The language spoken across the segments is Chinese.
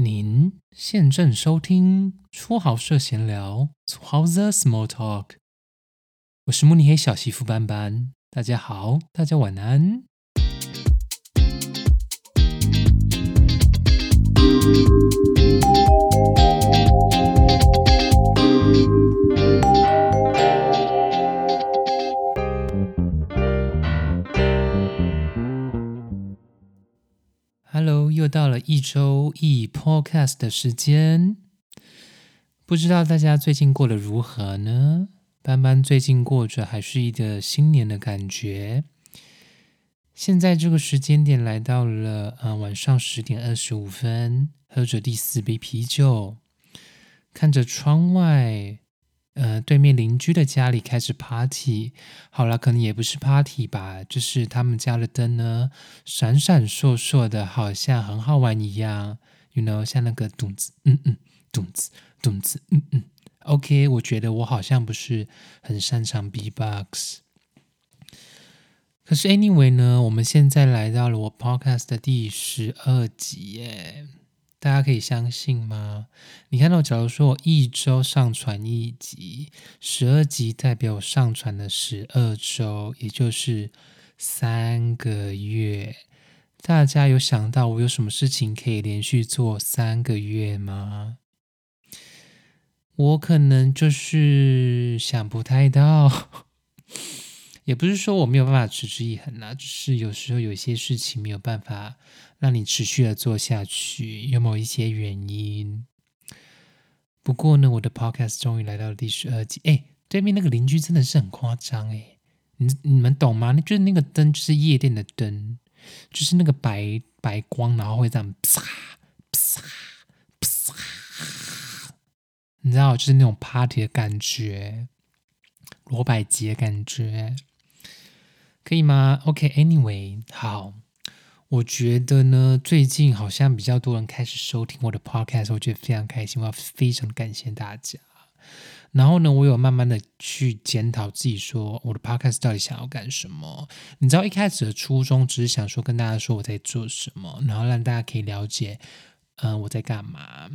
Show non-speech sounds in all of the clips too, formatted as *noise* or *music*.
您现正收听初豪社闲聊，初豪 The Small Talk。我是慕尼黑小媳妇班班，大家好，大家晚安。Hello，又到了一周一 Podcast 的时间，不知道大家最近过得如何呢？斑斑最近过着还是一个新年的感觉。现在这个时间点来到了，呃，晚上十点二十五分，喝着第四杯啤酒，看着窗外，呃，对面邻居的家里开始 party。好了，可能也不是 party 吧，就是他们家的灯呢，闪闪烁烁的，好像很好玩一样。You know，像那个咚子，嗯嗯，咚子，咚子，嗯嗯。OK，我觉得我好像不是很擅长 B-box。可是 anyway 呢，我们现在来到了我 podcast 的第十二集耶，大家可以相信吗？你看到，假如说我一周上传一集，十二集代表我上传了十二周，也就是三个月。大家有想到我有什么事情可以连续做三个月吗？我可能就是想不太到。也不是说我没有办法持之以恒啦，只是有时候有些事情没有办法让你持续的做下去，有某一些原因。不过呢，我的 podcast 终于来到了第十二集。哎，对面那个邻居真的是很夸张哎，你你们懂吗？就是那个灯，就是夜店的灯，就是那个白白光，然后会这样啪啪啪，你知道，就是那种 party 的感觉，罗百吉的感觉。可以吗？OK，Anyway，好，我觉得呢，最近好像比较多人开始收听我的 Podcast，我觉得非常开心，我要非常感谢大家。然后呢，我有慢慢的去检讨自己，说我的 Podcast 到底想要干什么？你知道一开始的初衷只是想说跟大家说我在做什么，然后让大家可以了解，嗯，我在干嘛。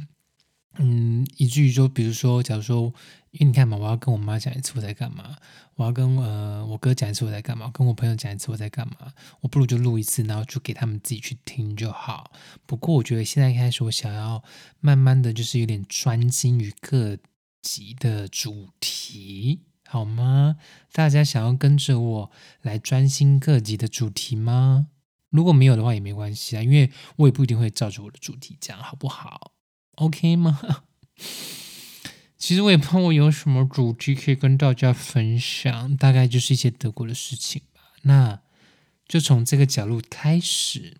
嗯，以至于说，比如说，假如说，因为你看嘛，我要跟我妈讲一次我在干嘛，我要跟呃我哥讲一次我在干嘛，跟我朋友讲一次我在干嘛，我不如就录一次，然后就给他们自己去听就好。不过我觉得现在开始，我想要慢慢的就是有点专心于各集的主题，好吗？大家想要跟着我来专心各集的主题吗？如果没有的话也没关系啊，因为我也不一定会照着我的主题讲，好不好？OK 吗？*laughs* 其实我也不知道我有什么主题可以跟大家分享，大概就是一些德国的事情吧。那就从这个角度开始，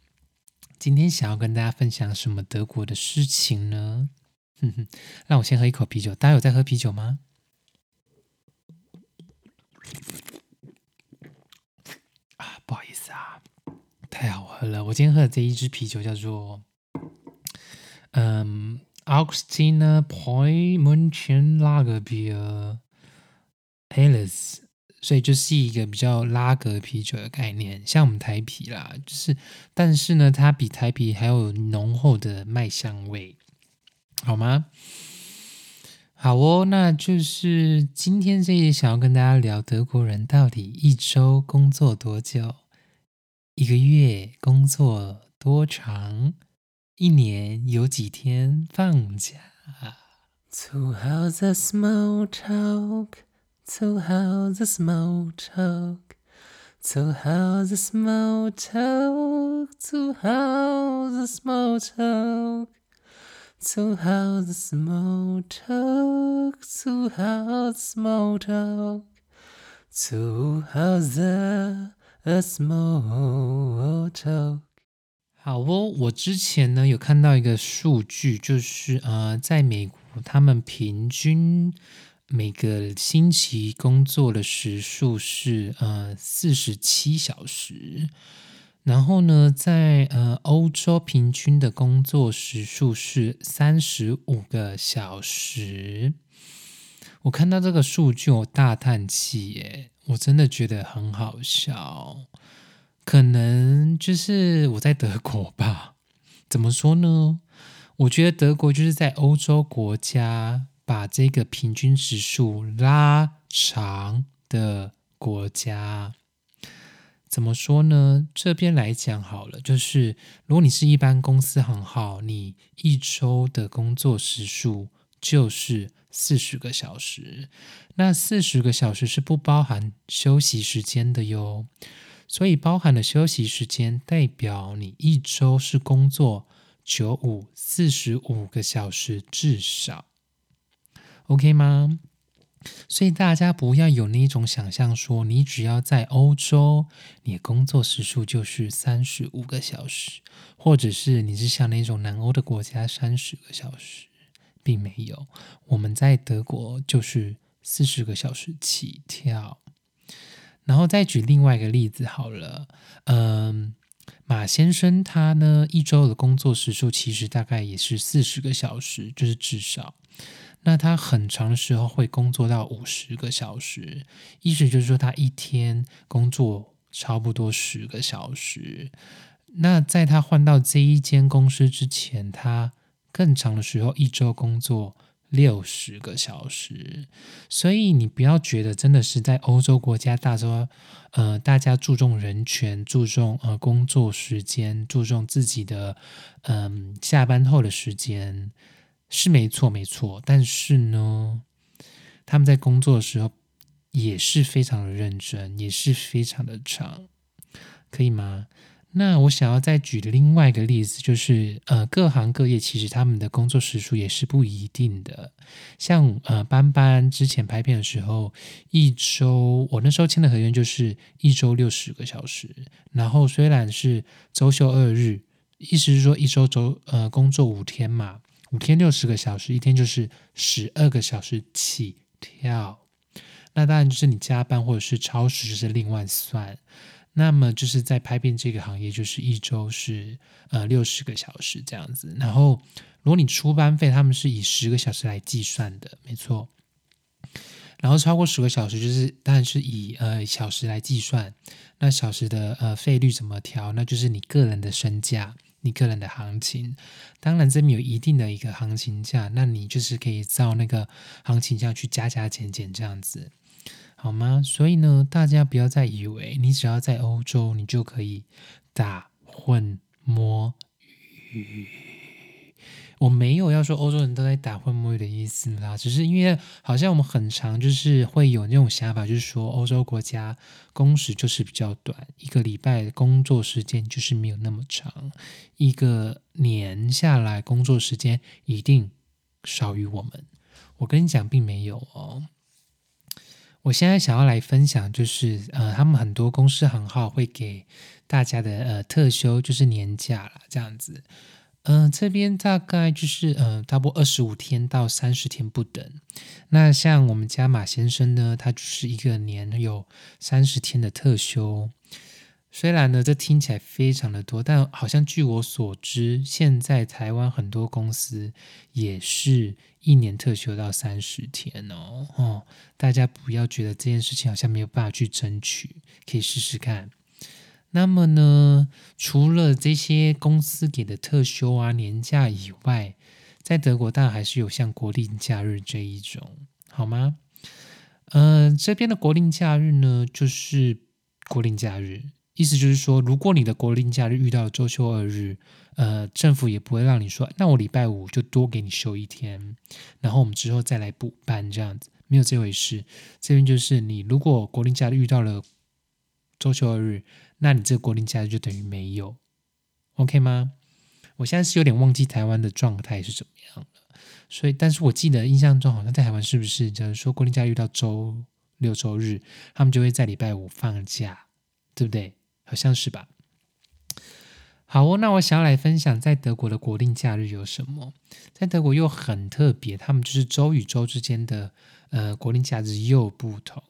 今天想要跟大家分享什么德国的事情呢？哼哼，让我先喝一口啤酒。大家有在喝啤酒吗？啊，不好意思啊，太好喝了。我今天喝的这一支啤酒叫做……嗯，Augustiner Point München Lagerbier Helles，所以就是一个比较拉格啤酒的概念，像我们台啤啦，就是，但是呢，它比台啤还有浓厚的麦香味，好吗？好哦，那就是今天这一想要跟大家聊德国人到底一周工作多久，一个月工作多长。一年有几天放假？To how the small talk, to how the small talk, to how the small talk, to how the small talk, to how the small talk, to how the small talk, to how the small talk. 好哦，我之前呢有看到一个数据，就是呃，在美国，他们平均每个星期工作的时数是呃四十七小时，然后呢，在呃欧洲平均的工作时数是三十五个小时。我看到这个数据，我大叹气耶，我真的觉得很好笑。可能就是我在德国吧？怎么说呢？我觉得德国就是在欧洲国家把这个平均时数拉长的国家。怎么说呢？这边来讲好了，就是如果你是一般公司行号，你一周的工作时数就是四十个小时，那四十个小时是不包含休息时间的哟。所以包含了休息时间，代表你一周是工作九五四十五个小时至少，OK 吗？所以大家不要有那种想象，说你只要在欧洲，你工作时数就是三十五个小时，或者是你是像那种南欧的国家三十个小时，并没有。我们在德国就是四十个小时起跳。然后再举另外一个例子好了，嗯，马先生他呢一周的工作时数其实大概也是四十个小时，就是至少。那他很长的时候会工作到五十个小时，意思就是说他一天工作差不多十个小时。那在他换到这一间公司之前，他更长的时候一周工作六十个小时。所以你不要觉得真的是在欧洲国家，大洲呃大家注重人权，注重呃工作时间，注重自己的嗯下班后的时间。是没错，没错。但是呢，他们在工作的时候也是非常的认真，也是非常的长，可以吗？那我想要再举的另外一个例子，就是呃，各行各业其实他们的工作时数也是不一定的。像呃，班班之前拍片的时候，一周我那时候签的合约就是一周六十个小时，然后虽然是周休二日，意思是说一周周呃工作五天嘛。五天六十个小时，一天就是十二个小时起跳。那当然就是你加班或者是超时，就是另外算。那么就是在拍片这个行业，就是一周是呃六十个小时这样子。然后如果你出班费，他们是以十个小时来计算的，没错。然后超过十个小时，就是当然是以呃小时来计算。那小时的呃费率怎么调？那就是你个人的身价。你个人的行情，当然这边有一定的一个行情价，那你就是可以照那个行情价去加加减减这样子，好吗？所以呢，大家不要再以为你只要在欧洲，你就可以打混摸鱼。我没有要说欧洲人都在打混摸鱼的意思啦，只是因为好像我们很常就是会有那种想法，就是说欧洲国家工时就是比较短，一个礼拜工作时间就是没有那么长，一个年下来工作时间一定少于我们。我跟你讲，并没有哦。我现在想要来分享，就是呃，他们很多公司行号会给大家的呃特休，就是年假啦，这样子。嗯，这边大概就是呃，差不多二十五天到三十天不等。那像我们家马先生呢，他就是一个年有三十天的特休。虽然呢，这听起来非常的多，但好像据我所知，现在台湾很多公司也是一年特休到三十天哦。哦，大家不要觉得这件事情好像没有办法去争取，可以试试看。那么呢，除了这些公司给的特休啊、年假以外，在德国当然还是有像国定假日这一种，好吗？呃，这边的国定假日呢，就是国定假日，意思就是说，如果你的国定假日遇到了周休二日，呃，政府也不会让你说，那我礼拜五就多给你休一天，然后我们之后再来补班这样子，没有这回事。这边就是你如果国定假日遇到了周休二日。那你这个国定假日就等于没有，OK 吗？我现在是有点忘记台湾的状态是怎么样了，所以，但是我记得印象中好像在台湾是不是，假如说国定假遇到周六周日，他们就会在礼拜五放假，对不对？好像是吧。好哦，那我想要来分享在德国的国定假日有什么？在德国又很特别，他们就是州与州之间的呃国定假日又不同。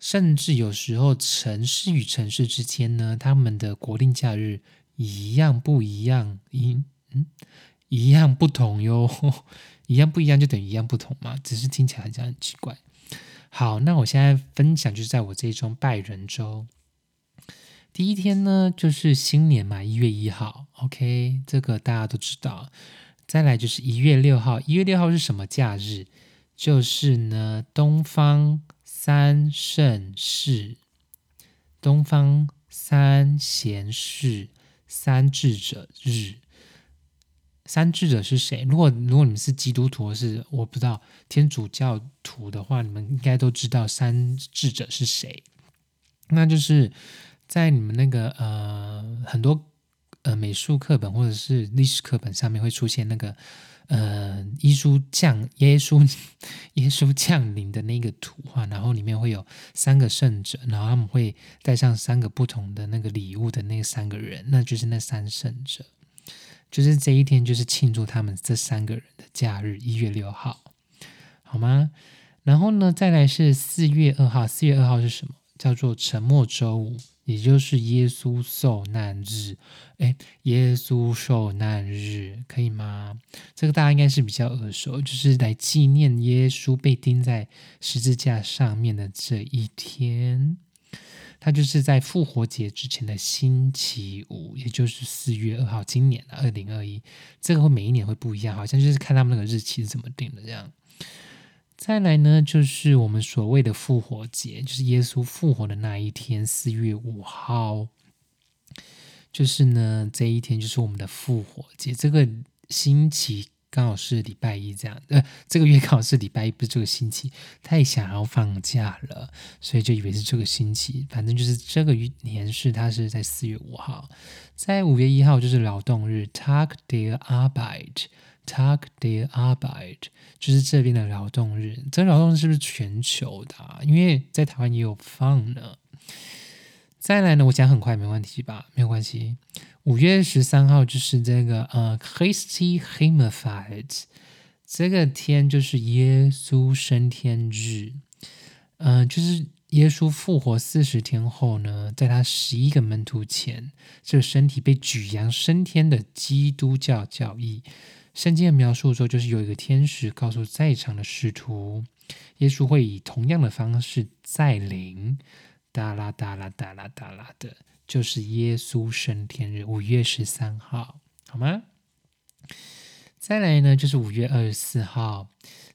甚至有时候，城市与城市之间呢，他们的国定假日一样不一样？一嗯，一样不同哟，*laughs* 一样不一样就等于一样不同嘛？只是听起来好像很奇怪。好，那我现在分享就是在我这一周拜仁州，第一天呢就是新年嘛，一月一号，OK，这个大家都知道。再来就是一月六号，一月六号是什么假日？就是呢，东方三圣士，东方三贤士，三智者日。三智者是谁？如果如果你们是基督徒，是我不知道天主教徒的话，你们应该都知道三智者是谁。那就是在你们那个呃很多呃美术课本或者是历史课本上面会出现那个呃耶稣降耶稣 *laughs* 耶稣降临的那个图画，然后里面会有三个圣者，然后他们会带上三个不同的那个礼物的那三个人，那就是那三圣者。就是这一天，就是庆祝他们这三个人的假日，一月六号，好吗？然后呢，再来是四月二号，四月二号是什么？叫做沉默周五，也就是耶稣受难日。哎，耶稣受难日可以吗？这个大家应该是比较耳熟，就是来纪念耶稣被钉在十字架上面的这一天。它就是在复活节之前的星期五，也就是四月二号。今年的二零二一，这个会每一年会不一样，好像就是看他们那个日期是怎么定的这样。再来呢，就是我们所谓的复活节，就是耶稣复活的那一天，四月五号。就是呢，这一天就是我们的复活节，这个星期。刚好是礼拜一这样，呃，这个月刚好是礼拜一，不是这个星期。太想要放假了，所以就以为是这个星期。反正就是这个年是它是在四月五号，在五月一号就是劳动日，Tag der Tag der Arbeit，就是这边的劳动日。这劳动日是不是全球的？因为在台湾也有放呢。再来呢，我讲很快，没问题吧？没有关系。五月十三号就是这个呃，Christi Himmelfahrt，这个天就是耶稣升天日，嗯，就是耶稣复活四十天后呢，在他十一个门徒前，这个身体被举扬升天的基督教教义。圣经的描述说，就是有一个天使告诉在场的使徒，耶稣会以同样的方式再临，哒啦哒啦哒啦哒啦的。就是耶稣升天日，五月十三号，好吗？再来呢，就是五月二十四号，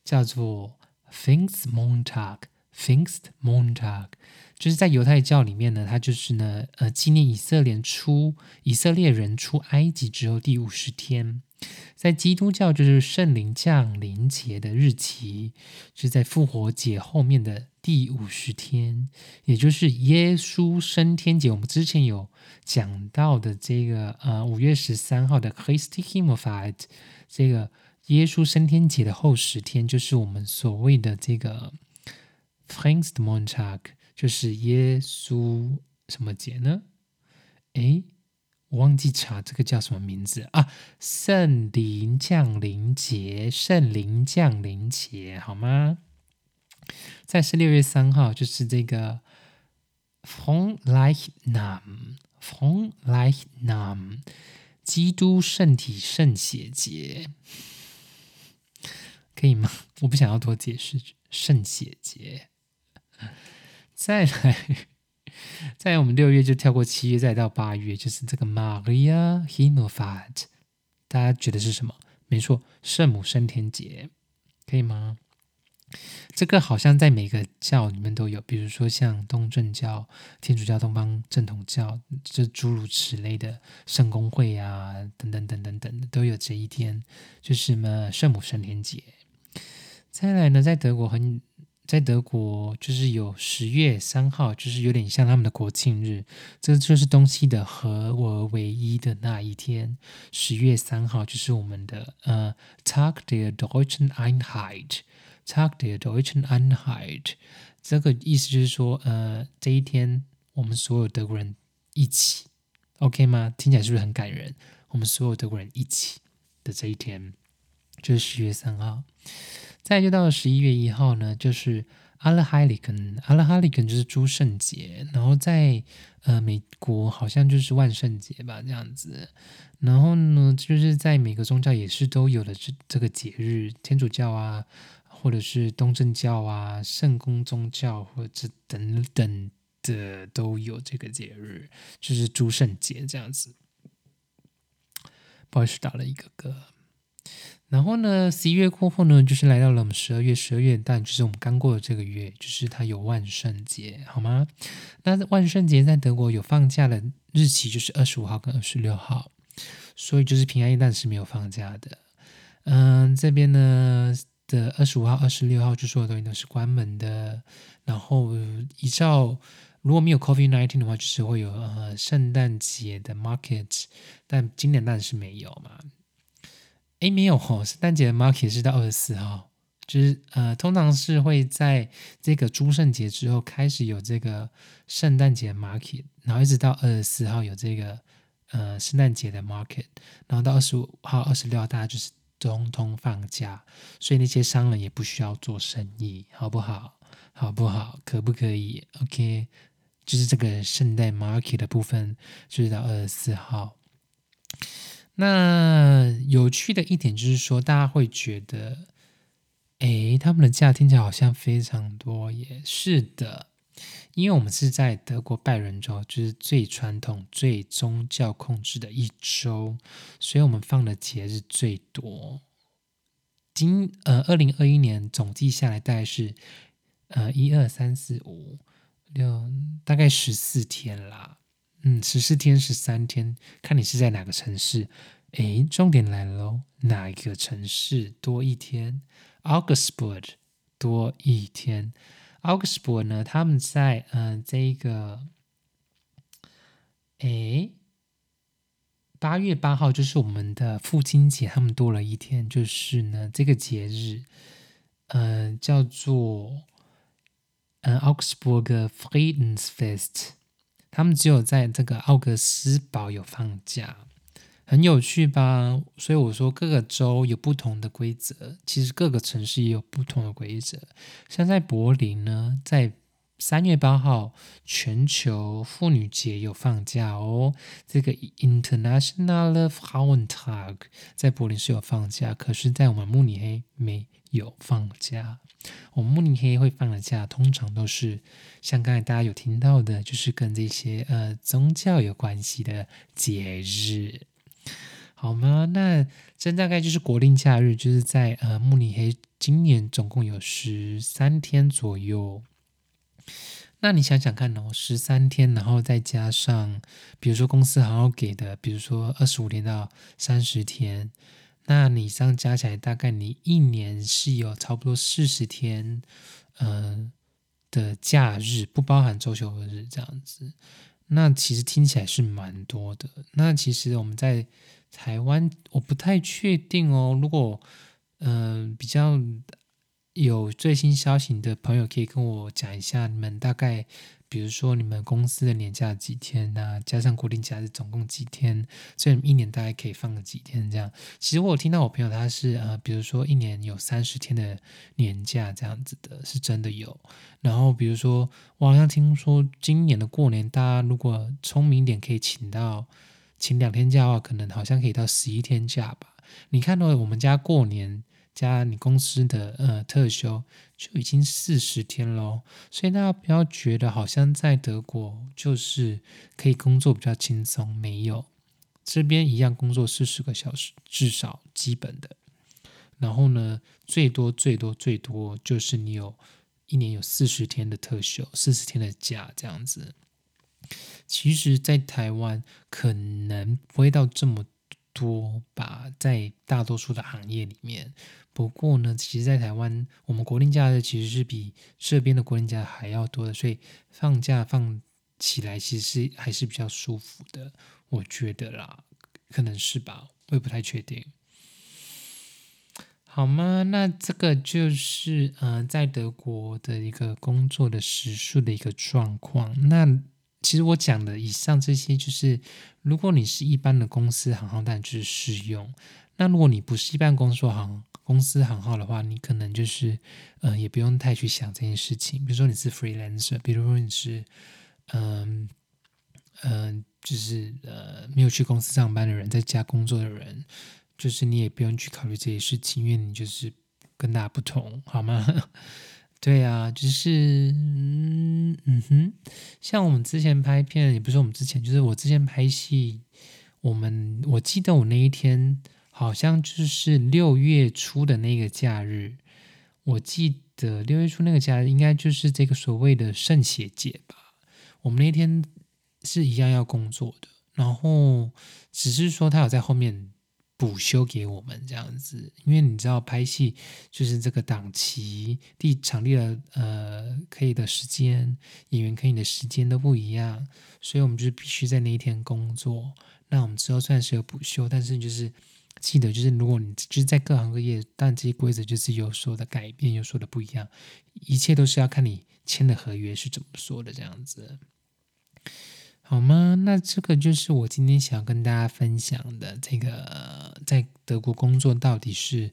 叫做 f i n k s m o n t a g f i n k s m o n t a g 就是在犹太教里面呢，它就是呢，呃，纪念以色列出以色列人出埃及之后第五十天。在基督教就是圣灵降临节的日期，是在复活节后面的第五十天，也就是耶稣升天节。我们之前有讲到的这个呃五月十三号的 Christi Himmelfahrt，这个耶稣升天节的后十天，就是我们所谓的这个 Pfingstmontag，就是耶稣什么节呢？诶。我忘记查这个叫什么名字啊？圣灵降临节，圣灵降临节，好吗？在是六月三号，就是这个 From Life Nam，From Life Nam，基督圣体圣血节，可以吗？*laughs* 我不想要多解释，圣血节，再来。在我们六月就跳过七月，再到八月，就是这个 Maria Himmelfahrt，大家觉得是什么？没错，圣母升天节，可以吗？这个好像在每个教里面都有，比如说像东正教、天主教、东方正统教，这诸如此类的圣公会啊，等等等等等，都有这一天，就是什么圣母升天节。再来呢，在德国很。在德国，就是有十月三号，就是有点像他们的国庆日，这就是东西的合而为一的那一天。十月三号就是我们的呃，Tag der Deutschen Einheit，Tag der Deutschen Einheit，这个意思就是说，呃，这一天我们所有德国人一起，OK 吗？听起来是不是很感人？我们所有德国人一起的这一天，就是十月三号。再就到了十一月一号呢，就是阿拉哈里根，阿拉哈里根就是诸圣节，然后在呃美国好像就是万圣节吧这样子，然后呢就是在每个宗教也是都有的这这个节日，天主教啊，或者是东正教啊，圣公宗教或者等等的都有这个节日，就是诸圣节这样子。不好意思，打了一个嗝。然后呢，十一月过后呢，就是来到了我们十二月，十二月但就是我们刚过的这个月，就是它有万圣节，好吗？那万圣节在德国有放假的日期就是二十五号跟二十六号，所以就是平安夜但是没有放假的。嗯，这边呢的二十五号、二十六号，就所有东西都是关门的。然后依照如果没有 Covid nineteen 的话，就是会有呃圣诞节的 market，但今年当然是没有嘛。哎，没有哦，圣诞节的 market 是到二十四号，就是呃，通常是会在这个诸圣节之后开始有这个圣诞节 market，然后一直到二十四号有这个呃圣诞节的 market，然后到二十五号、二十六号大家就是通通放假，所以那些商人也不需要做生意，好不好？好不好？可不可以？OK，就是这个圣诞 market 的部分，就是到二十四号。那有趣的一点就是说，大家会觉得，哎，他们的假听起来好像非常多，也是的，因为我们是在德国拜仁州，就是最传统、最宗教控制的一周，所以我们放的节日最多。今呃，二零二一年总计下来大概是呃一二三四五六，大概十四天啦。嗯，十四天十三天，看你是在哪个城市。诶，重点来了喽，哪一个城市多一天？Augsburg 多一天。Augsburg 呢，他们在嗯这个，诶，八月八号就是我们的父亲节，他们多了一天，就是呢这个节日，嗯，叫做嗯 Augsburg Friedensfest。他们只有在这个奥格斯堡有放假，很有趣吧？所以我说各个州有不同的规则，其实各个城市也有不同的规则。像在柏林呢，在三月八号全球妇女节有放假哦，这个 International Frauentag 在柏林是有放假，可是，在我们慕尼黑没有放假。我们慕尼黑会放的假，通常都是像刚才大家有听到的，就是跟这些呃宗教有关系的节日，好吗？那这大概就是国定假日，就是在呃慕尼黑今年总共有十三天左右。那你想想看哦，十三天，然后再加上，比如说公司好好给的，比如说二十五天到三十天。那你这样加起来，大概你一年是有差不多四十天，呃的假日，不包含周休日这样子。那其实听起来是蛮多的。那其实我们在台湾，我不太确定哦。如果嗯比较有最新消息的朋友，可以跟我讲一下，你们大概。比如说你们公司的年假几天呐？加上固定假日总共几天？所以一年大概可以放个几天这样？其实我有听到我朋友他是呃，比如说一年有三十天的年假这样子的，是真的有。然后比如说我好像听说今年的过年，大家如果聪明一点，可以请到请两天假的话，可能好像可以到十一天假吧。你看到我们家过年。加你公司的呃特休就已经四十天喽，所以大家不要觉得好像在德国就是可以工作比较轻松，没有，这边一样工作四十个小时至少基本的，然后呢最多最多最多就是你有一年有四十天的特休，四十天的假这样子。其实，在台湾可能不会到这么多吧，在大多数的行业里面。不过呢，其实，在台湾，我们国定假日其实是比这边的国定假还要多的，所以放假放起来其实是还是比较舒服的，我觉得啦，可能是吧，我也不太确定。好吗？那这个就是嗯，在德国的一个工作的时数的一个状况。那其实我讲的以上这些，就是如果你是一般的公司行号，但就是适用；那如果你不是一般公司行，公司行号的话，你可能就是，嗯，也不用太去想这件事情。比如说你是 freelancer，比如说你是，嗯嗯，就是呃没有去公司上班的人，在家工作的人，就是你也不用去考虑这些事情，因为你就是跟大家不同，好吗？对啊，就是嗯嗯哼，像我们之前拍片，也不是我们之前，就是我之前拍戏，我们我记得我那一天。好像就是六月初的那个假日，我记得六月初那个假日应该就是这个所谓的圣血节吧。我们那天是一样要工作的，然后只是说他有在后面。补休给我们这样子，因为你知道拍戏就是这个档期、地场地的呃可以的时间，演员可以的时间都不一样，所以我们就是必须在那一天工作。那我们之后虽然是有补休，但是就是记得，就是如果你就是在各行各业，但这些规则就是有所的改变，有所的不一样，一切都是要看你签的合约是怎么说的这样子。好吗？那这个就是我今天想要跟大家分享的，这个在德国工作到底是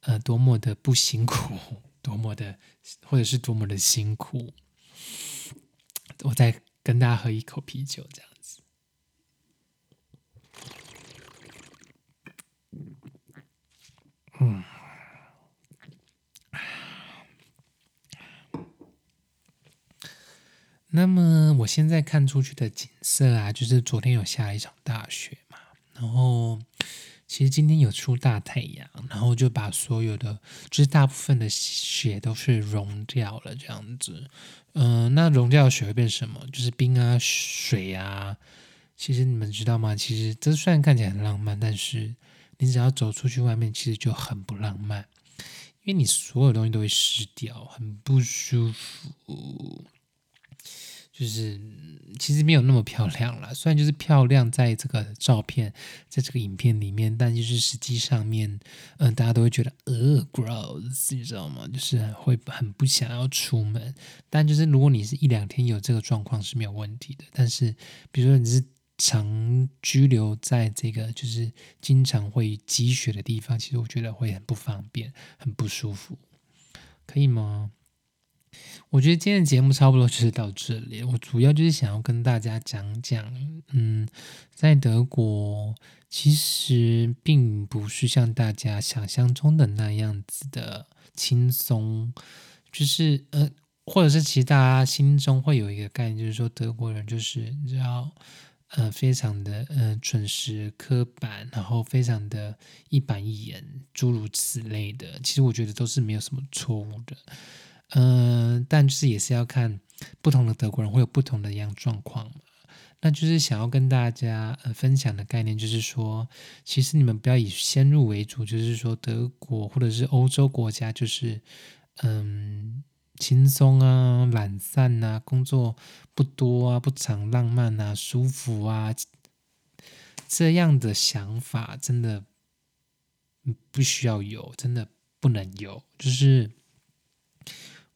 呃多么的不辛苦，*laughs* 多么的或者是多么的辛苦。我再跟大家喝一口啤酒，这样子。嗯。那么我现在看出去的景色啊，就是昨天有下一场大雪嘛，然后其实今天有出大太阳，然后就把所有的就是大部分的雪都是融掉了这样子。嗯，那融掉的雪会变什么？就是冰啊、水啊。其实你们知道吗？其实这虽然看起来很浪漫，但是你只要走出去外面，其实就很不浪漫，因为你所有东西都会湿掉，很不舒服。就是其实没有那么漂亮了，虽然就是漂亮在这个照片，在这个影片里面，但就是实际上面，嗯，大家都会觉得呃，gross，你知道吗？就是会很不想要出门。但就是如果你是一两天有这个状况是没有问题的，但是比如说你是常居留在这个就是经常会积雪的地方，其实我觉得会很不方便，很不舒服，可以吗？我觉得今天的节目差不多就是到这里。我主要就是想要跟大家讲讲，嗯，在德国其实并不是像大家想象中的那样子的轻松，就是呃，或者是其实大家心中会有一个概念，就是说德国人就是你知道，呃，非常的呃准时、刻板，然后非常的一板一眼，诸如此类的。其实我觉得都是没有什么错误的。嗯，但就是也是要看不同的德国人会有不同的一样状况嘛。那就是想要跟大家分享的概念，就是说，其实你们不要以先入为主，就是说德国或者是欧洲国家就是嗯轻松啊、懒散啊、工作不多啊、不常浪漫啊、舒服啊这样的想法，真的不需要有，真的不能有，就是。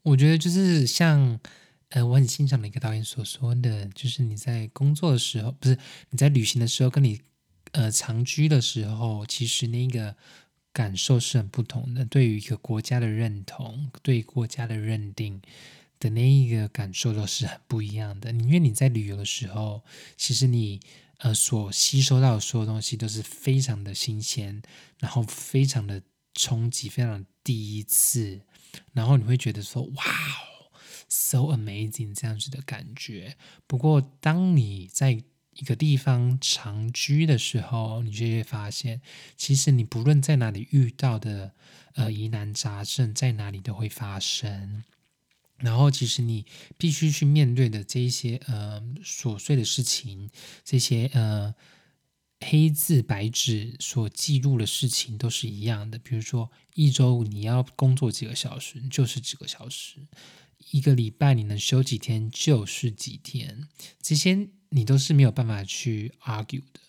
我觉得就是像，呃，我很欣赏的一个导演所说的，就是你在工作的时候，不是你在旅行的时候，跟你呃长居的时候，其实那个感受是很不同的。对于一个国家的认同，对国家的认定的那一个感受都是很不一样的。因为你在旅游的时候，其实你呃所吸收到的所有东西都是非常的新鲜，然后非常的冲击，非常第一次。然后你会觉得说，哇，so amazing 这样子的感觉。不过，当你在一个地方长居的时候，你就会发现，其实你不论在哪里遇到的呃疑难杂症，在哪里都会发生。然后，其实你必须去面对的这一些呃琐碎的事情，这些呃。黑字白纸所记录的事情都是一样的，比如说一周你要工作几个小时，就是几个小时；一个礼拜你能休几天，就是几天。这些你都是没有办法去 argue 的，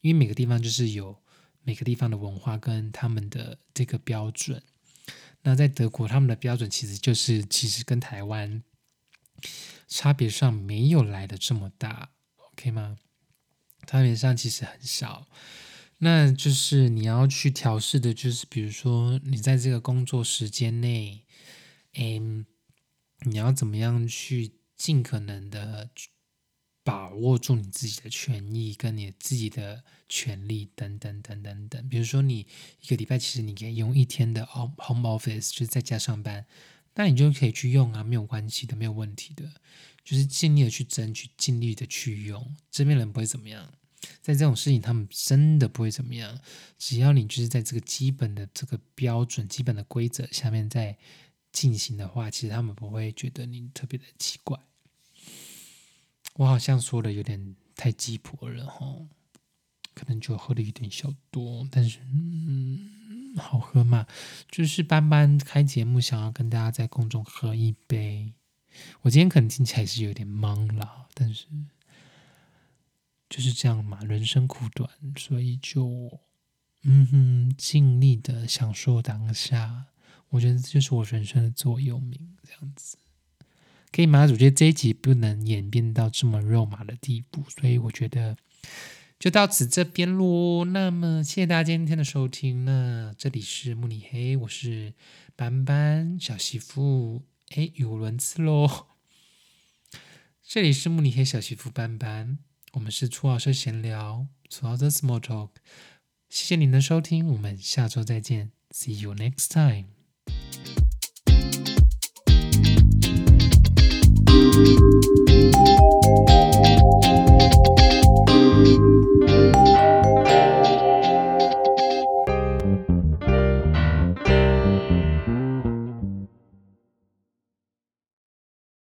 因为每个地方就是有每个地方的文化跟他们的这个标准。那在德国，他们的标准其实就是其实跟台湾差别上没有来的这么大，OK 吗？差别上其实很少，那就是你要去调试的，就是比如说你在这个工作时间内，嗯，你要怎么样去尽可能的把握住你自己的权益跟你自己的权利等等等等等。比如说你一个礼拜其实你可以用一天的 home office，就是在家上班，那你就可以去用啊，没有关系的，没有问题的。就是尽力的去争取，尽力的去用，这边人不会怎么样。在这种事情，他们真的不会怎么样。只要你就是在这个基本的这个标准、基本的规则下面在进行的话，其实他们不会觉得你特别的奇怪。我好像说的有点太鸡婆了哈，可能就喝了一点小多，但是嗯，好喝嘛。就是班班开节目，想要跟大家在空中喝一杯。我今天可能听起来是有点懵了，但是就是这样嘛，人生苦短，所以就嗯哼，尽力的享受当下。我觉得这就是我人生的座右铭，这样子。可以吗？我觉得这一集不能演变到这么肉麻的地步，所以我觉得就到此这边喽。那么谢谢大家今天的收听。那这里是慕尼黑，我是斑斑小媳妇。哎，有轮次喽！这里是慕尼黑小媳妇斑斑，我们是初老师闲聊，初老师 small talk。谢谢您的收听，我们下周再见，see you next time。